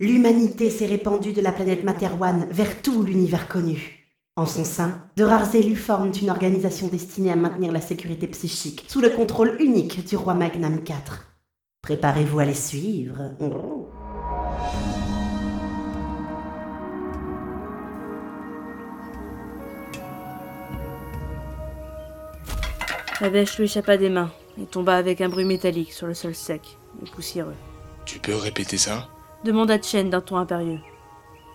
L'humanité s'est répandue de la planète Materwan vers tout l'univers connu. En son sein, de rares élus forment une organisation destinée à maintenir la sécurité psychique sous le contrôle unique du roi Magnam IV. Préparez-vous à les suivre. La bêche lui échappa des mains et tomba avec un bruit métallique sur le sol sec et poussiéreux. Tu peux répéter ça? Demanda Chen d'un ton impérieux.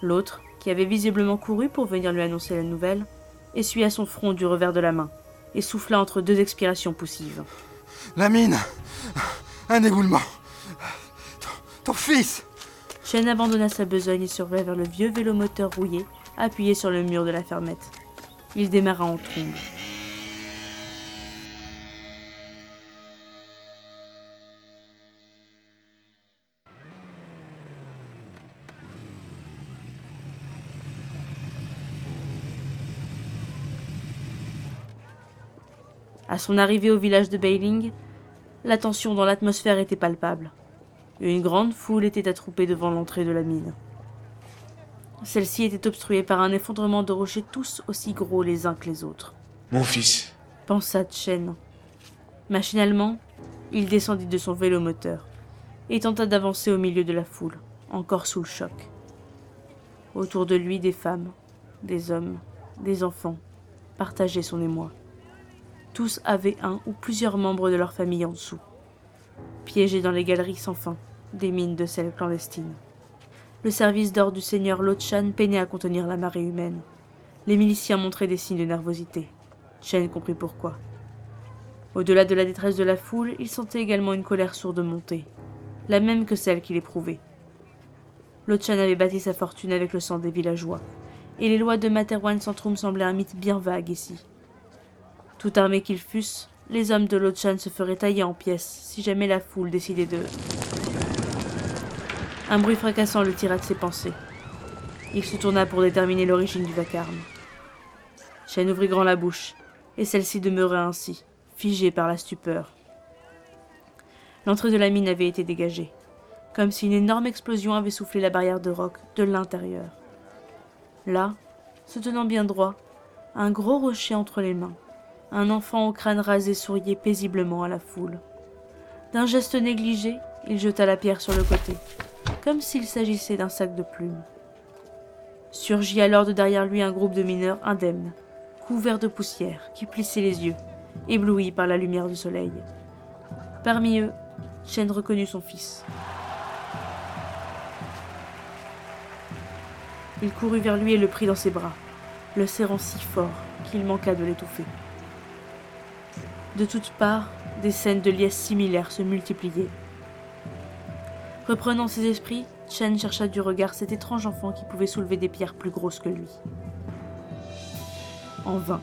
L'autre, qui avait visiblement couru pour venir lui annoncer la nouvelle, essuya son front du revers de la main et souffla entre deux expirations poussives. La mine Un égoulement ton, fils Chen abandonna sa besogne et survint vers le vieux vélomoteur rouillé appuyé sur le mur de la fermette. Il démarra en trombe. À son arrivée au village de Bailing, la tension dans l'atmosphère était palpable. Une grande foule était attroupée devant l'entrée de la mine. Celle-ci était obstruée par un effondrement de rochers tous aussi gros les uns que les autres. Mon fils, pensa Chen. Machinalement, il descendit de son vélomoteur et tenta d'avancer au milieu de la foule, encore sous le choc. Autour de lui, des femmes, des hommes, des enfants partageaient son émoi. Tous avaient un ou plusieurs membres de leur famille en dessous. Piégés dans les galeries sans fin, des mines de sel clandestines. Le service d'ordre du seigneur Lochan peinait à contenir la marée humaine. Les miliciens montraient des signes de nervosité. Chen comprit pourquoi. Au-delà de la détresse de la foule, il sentait également une colère sourde monter, la même que celle qu'il éprouvait. Lochan avait bâti sa fortune avec le sang des villageois, et les lois de Materwan Centrum semblaient un mythe bien vague ici. Tout armés qu'ils fussent, les hommes de Lochan se feraient tailler en pièces si jamais la foule décidait de. Un bruit fracassant le tira de ses pensées. Il se tourna pour déterminer l'origine du vacarme. Chen ouvrit grand la bouche, et celle-ci demeura ainsi, figée par la stupeur. L'entrée de la mine avait été dégagée, comme si une énorme explosion avait soufflé la barrière de roc de l'intérieur. Là, se tenant bien droit, un gros rocher entre les mains, un enfant au crâne rasé souriait paisiblement à la foule. D'un geste négligé, il jeta la pierre sur le côté, comme s'il s'agissait d'un sac de plumes. Surgit alors de derrière lui un groupe de mineurs indemnes, couverts de poussière, qui plissaient les yeux, éblouis par la lumière du soleil. Parmi eux, Chen reconnut son fils. Il courut vers lui et le prit dans ses bras, le serrant si fort qu'il manqua de l'étouffer. De toutes parts, des scènes de liesse similaires se multipliaient. Reprenant ses esprits, Chen chercha du regard cet étrange enfant qui pouvait soulever des pierres plus grosses que lui. En vain.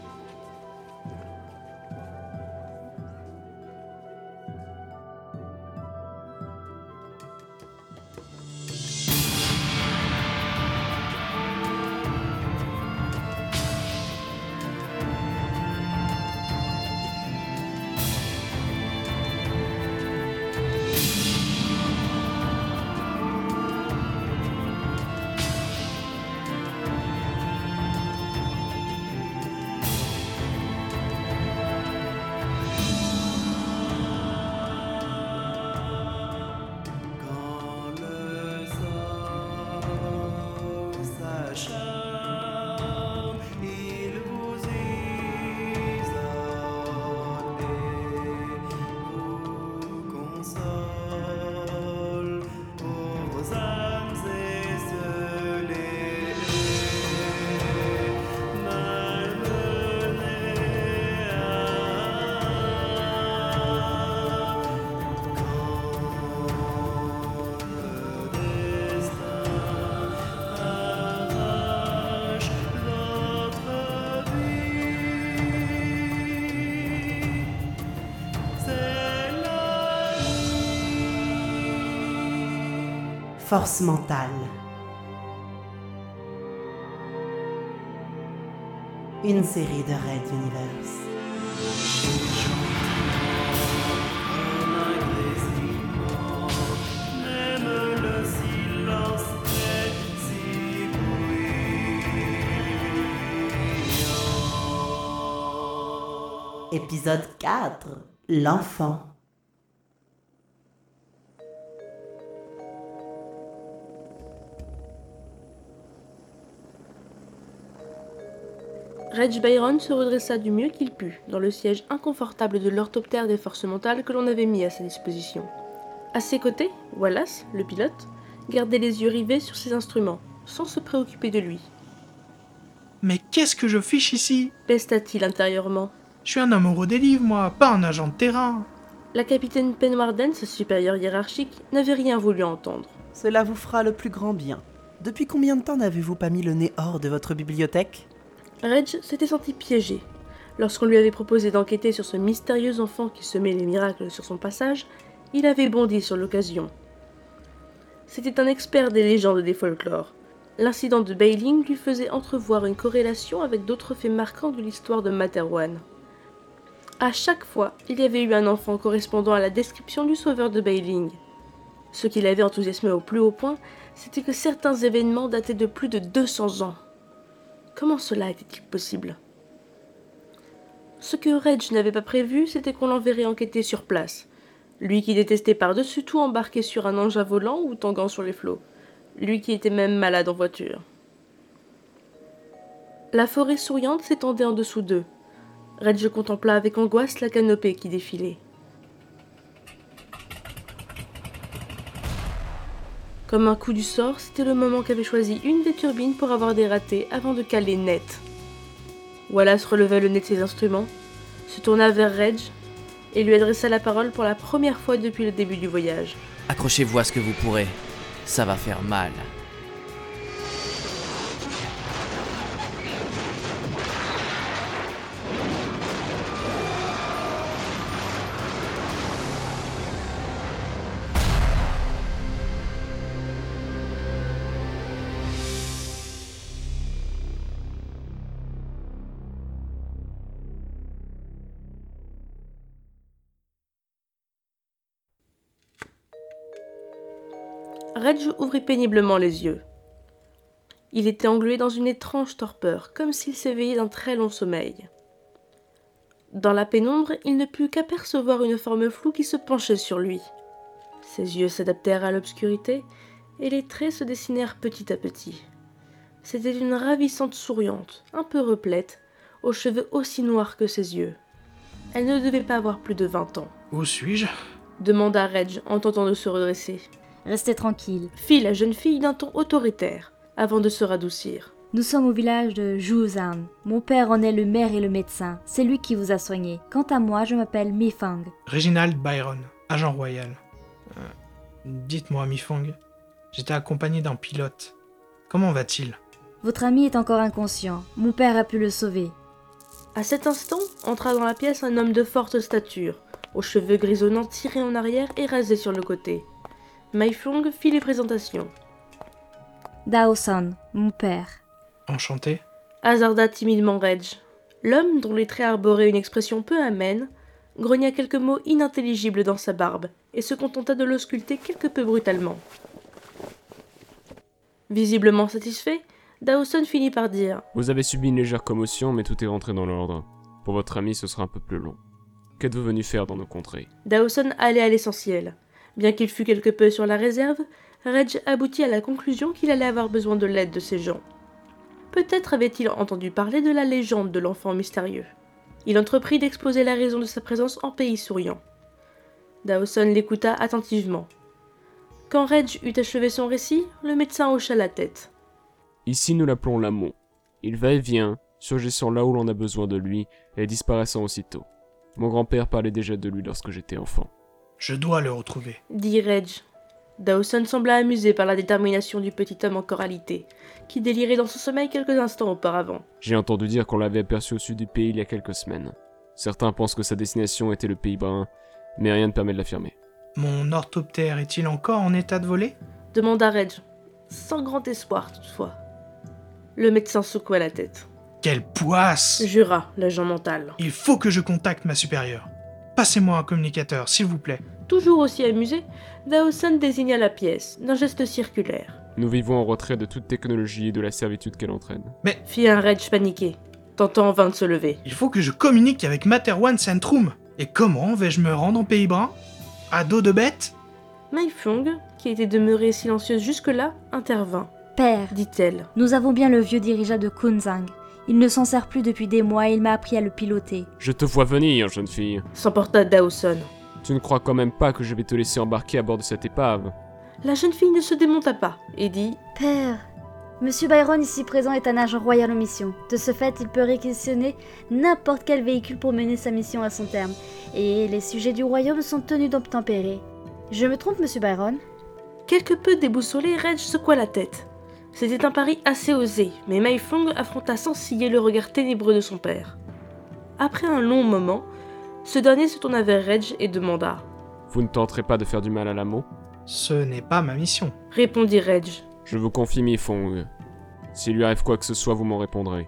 force mentale. Une série de Red Universe. Épisode 4 L'enfant. Reg Byron se redressa du mieux qu'il put dans le siège inconfortable de l'orthoptère des forces mentales que l'on avait mis à sa disposition. À ses côtés, Wallace, le pilote, gardait les yeux rivés sur ses instruments, sans se préoccuper de lui. Mais qu'est-ce que je fiche ici? Pesta-t-il intérieurement. Je suis un amoureux des livres, moi, pas un agent de terrain. La capitaine Penwarden, sa supérieure hiérarchique, n'avait rien voulu entendre. Cela vous fera le plus grand bien. Depuis combien de temps n'avez-vous pas mis le nez hors de votre bibliothèque? Reg s'était senti piégé. Lorsqu'on lui avait proposé d'enquêter sur ce mystérieux enfant qui semait les miracles sur son passage, il avait bondi sur l'occasion. C'était un expert des légendes des folklores. L'incident de Bailing lui faisait entrevoir une corrélation avec d'autres faits marquants de l'histoire de Materwan. À chaque fois, il y avait eu un enfant correspondant à la description du sauveur de Bailing. Ce qui l'avait enthousiasmé au plus haut point, c'était que certains événements dataient de plus de 200 ans. Comment cela était-il possible? Ce que Reg n'avait pas prévu, c'était qu'on l'enverrait enquêter sur place. Lui qui détestait par-dessus tout embarquer sur un engin volant ou tanguant sur les flots. Lui qui était même malade en voiture. La forêt souriante s'étendait en dessous d'eux. Reg contempla avec angoisse la canopée qui défilait. Comme un coup du sort, c'était le moment qu'avait choisi une des turbines pour avoir des ratés avant de caler net. Wallace releva le nez de ses instruments, se tourna vers Reg et lui adressa la parole pour la première fois depuis le début du voyage. Accrochez-vous à ce que vous pourrez. Ça va faire mal. Reg ouvrit péniblement les yeux. Il était englué dans une étrange torpeur, comme s'il s'éveillait d'un très long sommeil. Dans la pénombre, il ne put qu'apercevoir une forme floue qui se penchait sur lui. Ses yeux s'adaptèrent à l'obscurité, et les traits se dessinèrent petit à petit. C'était une ravissante souriante, un peu replète, aux cheveux aussi noirs que ses yeux. Elle ne devait pas avoir plus de vingt ans. Où suis-je? demanda Reg en tentant de se redresser. Restez tranquille. Fit la jeune fille d'un ton autoritaire, avant de se radoucir. Nous sommes au village de Juzan. Mon père en est le maire et le médecin. C'est lui qui vous a soigné. Quant à moi, je m'appelle Mifang. Reginald Byron, agent royal. Euh, Dites-moi, Mifong, j'étais accompagné d'un pilote. Comment va-t-il? Votre ami est encore inconscient. Mon père a pu le sauver. À cet instant, entra dans la pièce un homme de forte stature, aux cheveux grisonnants tirés en arrière et rasés sur le côté. Maifong fit les présentations. Dao-san, mon père. Enchanté Hasarda timidement Reg. L'homme, dont les traits arboraient une expression peu amène, grogna quelques mots inintelligibles dans sa barbe et se contenta de l'ausculter quelque peu brutalement. Visiblement satisfait, Dawson finit par dire Vous avez subi une légère commotion, mais tout est rentré dans l'ordre. Pour votre ami, ce sera un peu plus long. Qu'êtes-vous venu faire dans nos contrées? Dawson allait à l'essentiel. Bien qu'il fût quelque peu sur la réserve, Reg aboutit à la conclusion qu'il allait avoir besoin de l'aide de ces gens. Peut-être avait-il entendu parler de la légende de l'enfant mystérieux. Il entreprit d'exposer la raison de sa présence en pays souriant. Dawson l'écouta attentivement. Quand Reg eut achevé son récit, le médecin hocha la tête. Ici, nous l'appelons l'amont. Il va et vient, surgissant là où l'on a besoin de lui et disparaissant aussitôt. Mon grand-père parlait déjà de lui lorsque j'étais enfant. Je dois le retrouver. Dit Reg. Dawson sembla amusé par la détermination du petit homme encore alité, qui délirait dans son sommeil quelques instants auparavant. J'ai entendu dire qu'on l'avait aperçu au sud du pays il y a quelques semaines. Certains pensent que sa destination était le pays brun, mais rien ne permet de l'affirmer. Mon orthoptère est-il encore en état de voler? Demanda Reg, sans grand espoir toutefois. Le médecin secoua la tête. Quelle poisse Jura l'agent mental. Il faut que je contacte ma supérieure. Passez-moi un communicateur, s'il vous plaît. Toujours aussi amusé, Dawson désigna la pièce d'un geste circulaire. Nous vivons en retrait de toute technologie et de la servitude qu'elle entraîne. Fit un Reg paniqué. tentant en vain de se lever. Il faut que je communique avec Materwan Centrum. Et comment vais-je me rendre en Pays Brun À dos de bête? Maifong, qui était demeurée silencieuse jusque-là, intervint. Père, Dit-elle. nous avons bien le vieux dirigeable de Kunzang. Il ne s'en sert plus depuis des mois et il m'a appris à le piloter. Je te vois venir, jeune fille. S'emporta Dawson. Tu ne crois quand même pas que je vais te laisser embarquer à bord de cette épave La jeune fille ne se démonta pas et dit Père, Monsieur Byron ici présent est un agent royal en mission. De ce fait, il peut réquisitionner n'importe quel véhicule pour mener sa mission à son terme. Et les sujets du royaume sont tenus d'obtempérer. Je me trompe, Monsieur Byron? Quelque peu déboussolé, Reg secoua la tête. C'était un pari assez osé, mais Maifong affronta sans ciller le regard ténébreux de son père. Après un long moment, ce dernier se tourna vers Reg et demanda Vous ne tenterez pas de faire du mal à l'amour? Ce n'est pas ma mission. Répondit Reg. Je vous confie Mifong. S'il lui arrive quoi que ce soit, vous m'en répondrez.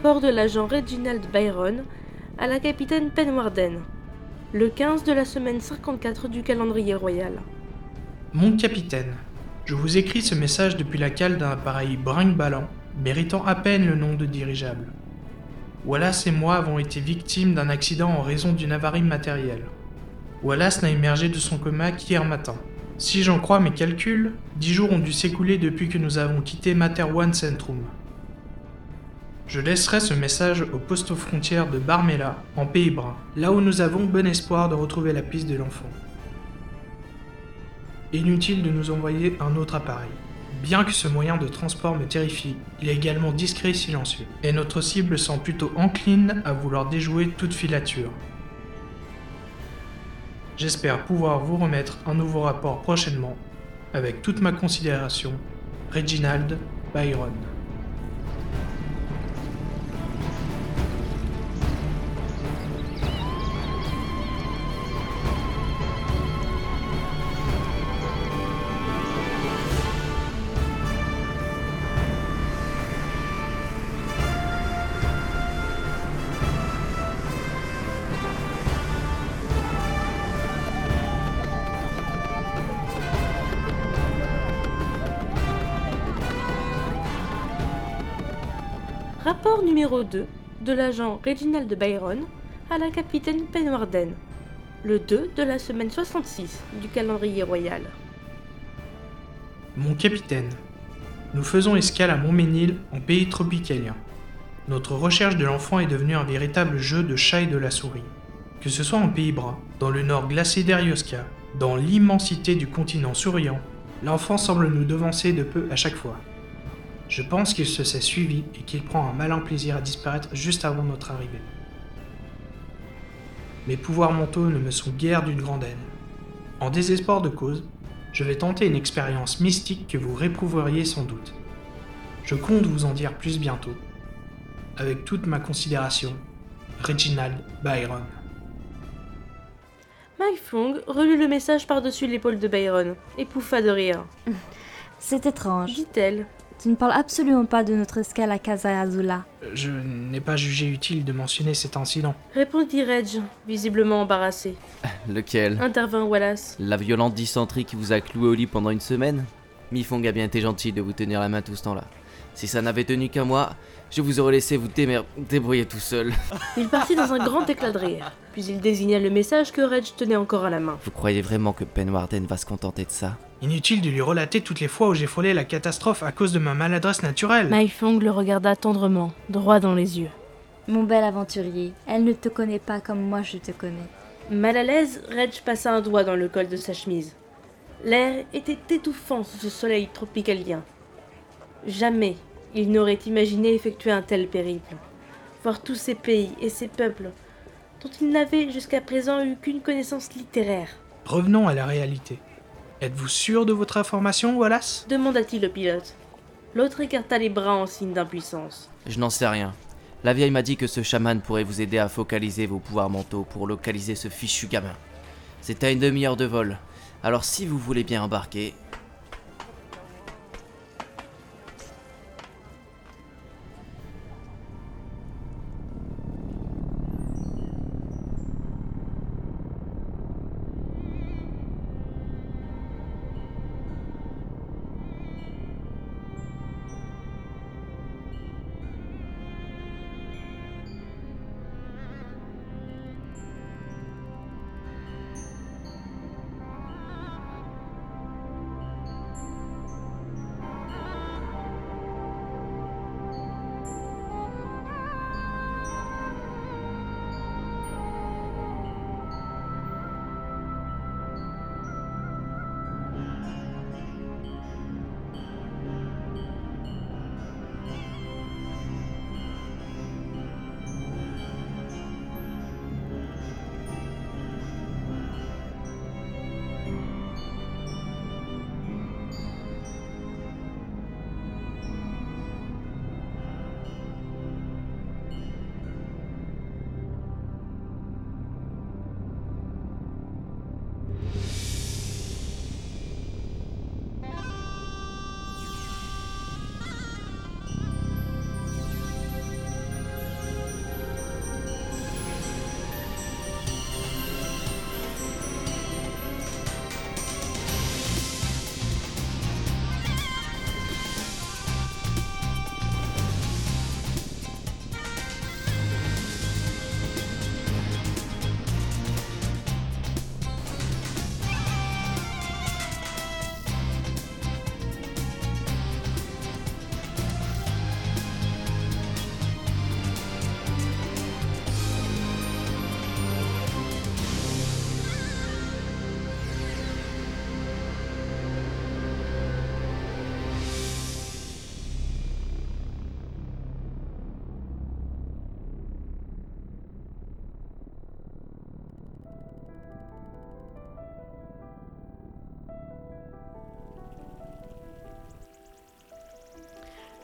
Rapport de l'agent Reginald Byron à la capitaine Penwarden. Le 15 de la semaine 54 du calendrier royal. Mon capitaine, je vous écris ce message depuis la cale d'un appareil brinque-ballant, méritant à peine le nom de dirigeable. Wallace et moi avons été victimes d'un accident en raison d'une avarie matérielle. Wallace n'a émergé de son coma qu'hier matin. Si j'en crois mes calculs, dix jours ont dû s'écouler depuis que nous avons quitté Materwan Centrum. Je laisserai ce message au poste aux frontières de Barmela, en Pays Brun, là où nous avons bon espoir de retrouver la piste de l'enfant. Inutile de nous envoyer un autre appareil. Bien que ce moyen de transport me terrifie, il est également discret et silencieux, et notre cible semble plutôt encline à vouloir déjouer toute filature. J'espère pouvoir vous remettre un nouveau rapport prochainement, avec toute ma considération, Reginald Byron. Rapport numéro 2 de l'agent Reginald Byron à la capitaine Penwarden. Le 2 de la semaine 66 du calendrier royal. Mon capitaine, nous faisons escale à Montménil en pays tropicalien. Notre recherche de l'enfant est devenue un véritable jeu de chat et de la souris. Que ce soit en Pays Bras, dans le nord glacé d'Erioska, dans l'immensité du continent souriant, l'enfant semble nous devancer de peu à chaque fois. Je pense qu'il se sait suivi et qu'il prend un malin plaisir à disparaître juste avant notre arrivée. Mes pouvoirs mentaux ne me sont guère d'une grande aide. En désespoir de cause, je vais tenter une expérience mystique que vous réprouveriez sans doute. Je compte vous en dire plus bientôt. Avec toute ma considération, Reginald Byron. Maifong relut le message par-dessus l'épaule de Byron et pouffa de rire. C'est étrange. Dit-elle. Tu ne parles absolument pas de notre escale à Casa Azula. Je n'ai pas jugé utile de mentionner cet incident. Répondit Reg, visiblement embarrassé. Lequel? Intervint Wallace. La violente dysenterie qui vous a cloué au lit pendant une semaine? Mifong a bien été gentil de vous tenir la main tout ce temps-là. Si ça n'avait tenu qu'un mois, je vous aurais laissé vous démer... débrouiller tout seul. Il partit dans un grand éclat de rire, puis il désigna le message que Reg tenait encore à la main. Vous croyez vraiment que Penwarden va se contenter de ça? Inutile de lui relater toutes les fois où j'ai frôlé la catastrophe à cause de ma maladresse naturelle. Maifong le regarda tendrement, droit dans les yeux. Mon bel aventurier, elle ne te connaît pas comme moi je te connais. Mal à l'aise, Reg passa un doigt dans le col de sa chemise. L'air était étouffant sous ce soleil tropicalien. Jamais il n'aurait imaginé effectuer un tel périple. Voir tous ces pays et ces peuples dont il n'avait jusqu'à présent eu qu'une connaissance littéraire. Revenons à la réalité. Êtes-vous sûr de votre information, Wallace? demanda-t-il au pilote. L'autre écarta les bras en signe d'impuissance. Je n'en sais rien. La vieille m'a dit que ce chaman pourrait vous aider à focaliser vos pouvoirs mentaux pour localiser ce fichu gamin. C'est à une demi-heure de vol. Alors si vous voulez bien embarquer,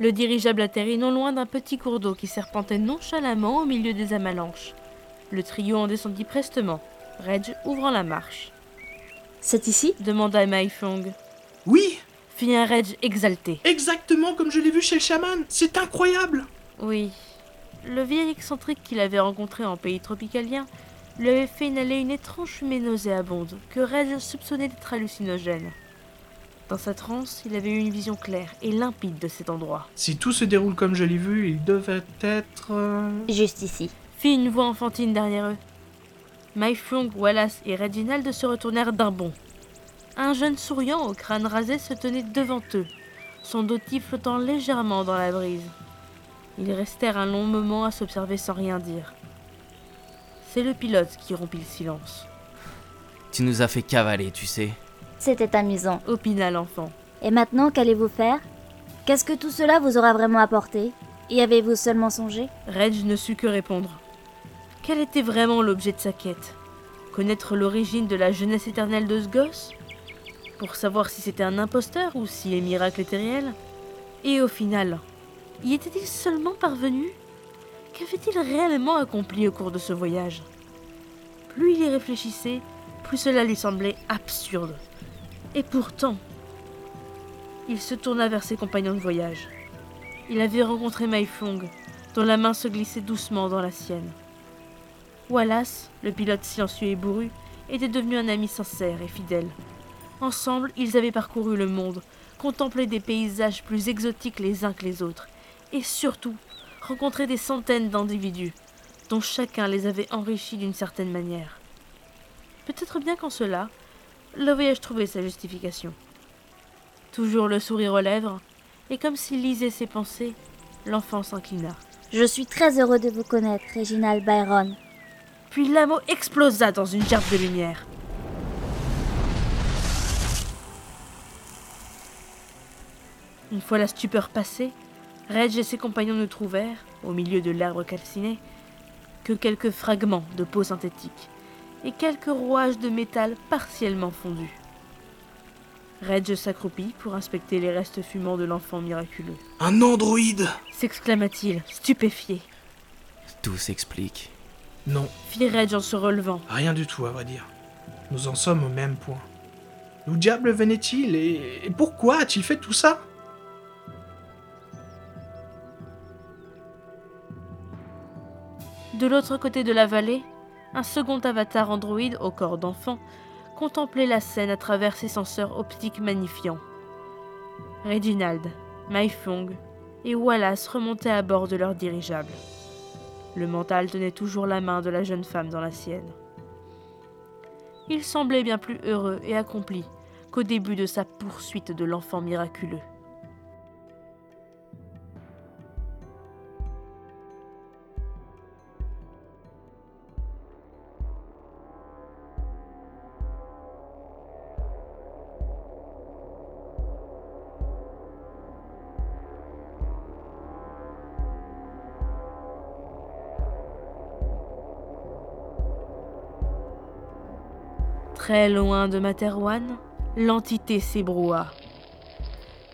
Le dirigeable atterrit non loin d'un petit cours d'eau qui serpentait nonchalamment au milieu des avalanches. Le trio en descendit prestement, Reg ouvrant la marche. C'est ici? demanda Maifong. Oui, Fit un Reg exalté. exactement comme je l'ai vu chez le chaman. C'est incroyable. Oui. Le vieil excentrique qu'il avait rencontré en pays tropicalien lui avait fait inhaler une étrange fumée nauséabonde que Reg soupçonnait d'être hallucinogène. Dans sa transe, il avait eu une vision claire et limpide de cet endroit. Si tout se déroule comme je l'ai vu, il devait être... euh, Juste ici. Fit une voix enfantine derrière eux. Maifung, Wallace et Reginald se retournèrent d'un bond. Un jeune souriant au crâne rasé se tenait devant eux, son doty flottant légèrement dans la brise. Ils restèrent un long moment à s'observer sans rien dire. C'est le pilote qui rompit le silence, tu nous as fait cavaler, tu sais. C'était amusant. opina l'enfant. Et maintenant, qu'allez-vous faire? Qu'est-ce que tout cela vous aura vraiment apporté? Y avez-vous seulement songé? Reg ne sut que répondre. Quel était vraiment l'objet de sa quête? Connaître l'origine de la jeunesse éternelle de ce gosse? Pour savoir si c'était un imposteur ou si les miracles étaient réels? Et au final, y était-il seulement parvenu? Qu'avait-il réellement accompli au cours de ce voyage? Plus il y réfléchissait, plus cela lui semblait absurde. Et pourtant, il se tourna vers ses compagnons de voyage. Il avait rencontré Maifong, dont la main se glissait doucement dans la sienne. Wallace, le pilote silencieux et bourru, était devenu un ami sincère et fidèle. Ensemble, ils avaient parcouru le monde, contemplé des paysages plus exotiques les uns que les autres, et surtout rencontré des centaines d'individus, dont chacun les avait enrichis d'une certaine manière. Peut-être bien qu'en cela, le voyage trouvait sa justification. Toujours le sourire aux lèvres, et comme s'il lisait ses pensées, l'enfant s'inclina. Je suis très heureux de vous connaître, Reginald Byron. Puis l'amour explosa dans une gerbe de lumière. Une fois la stupeur passée, Reg et ses compagnons ne trouvèrent, au milieu de l'arbre calciné, que quelques fragments de peau synthétique et quelques rouages de métal partiellement fondus. Reg s'accroupit pour inspecter les restes fumants de l'enfant miraculeux. Un androïde S'exclama-t-il, stupéfié. Tout s'explique. Non, Fit Reg en se relevant. rien du tout à vrai dire. Nous en sommes au même point. D'où diable venait-il et... et pourquoi a-t-il fait tout ça? De l'autre côté de la vallée, un second avatar androïde au corps d'enfant contemplait la scène à travers ses senseurs optiques magnifiants. Reginald, Maifong et Wallace remontaient à bord de leur dirigeable. Le mental tenait toujours la main de la jeune femme dans la sienne. Il semblait bien plus heureux et accompli qu'au début de sa poursuite de l'enfant miraculeux. Très loin de Materwan, l'entité s'ébroua.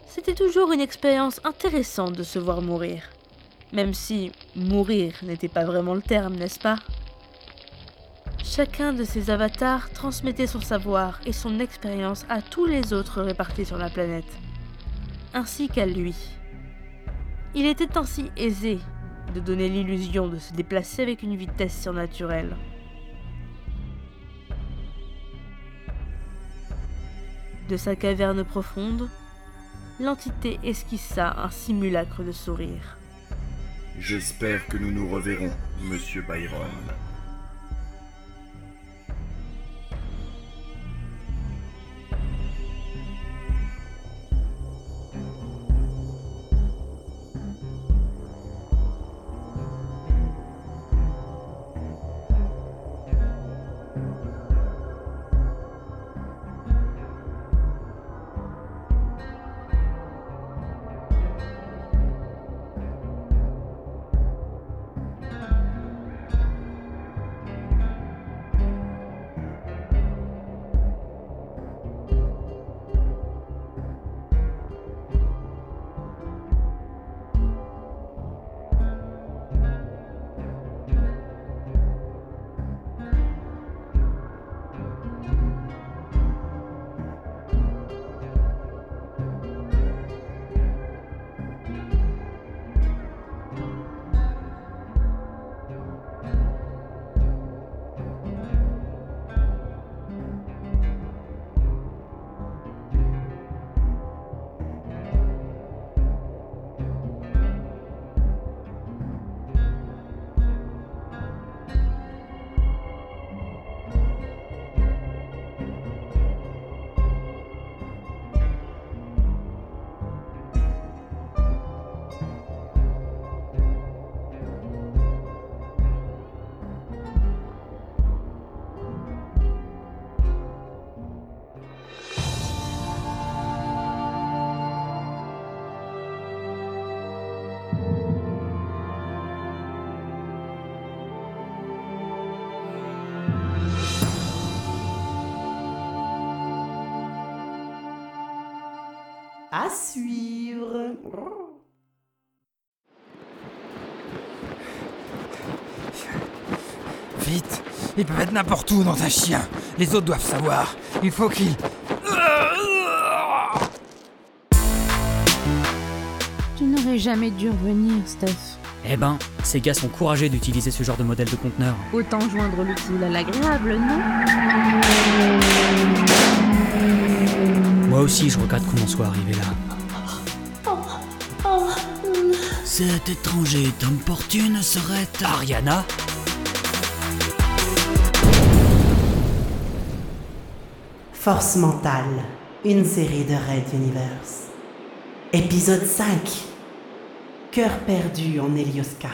C'était toujours une expérience intéressante de se voir mourir. Même si mourir n'était pas vraiment le terme, n'est-ce pas? Chacun de ces avatars transmettait son savoir et son expérience à tous les autres répartis sur la planète, ainsi qu'à lui. Il était ainsi aisé de donner l'illusion de se déplacer avec une vitesse surnaturelle. De sa caverne profonde, l'entité esquissa un simulacre de sourire. J'espère que nous nous reverrons, monsieur Byron. Suivre. Vite Ils peuvent être n'importe où dans un chien. Les autres doivent savoir. Il faut qu'ils... Tu n'aurais jamais dû revenir, Steph. Eh ben, ces gars sont courageux d'utiliser ce genre de modèle de conteneur. Autant joindre l'utile à l'agréable, non? Moi aussi, je regrette qu'on en soit arrivé là. Cet étranger d'importune serait... Ariana Force mentale, une série de Red Universe. Épisode 5. Cœur perdu en Elioska.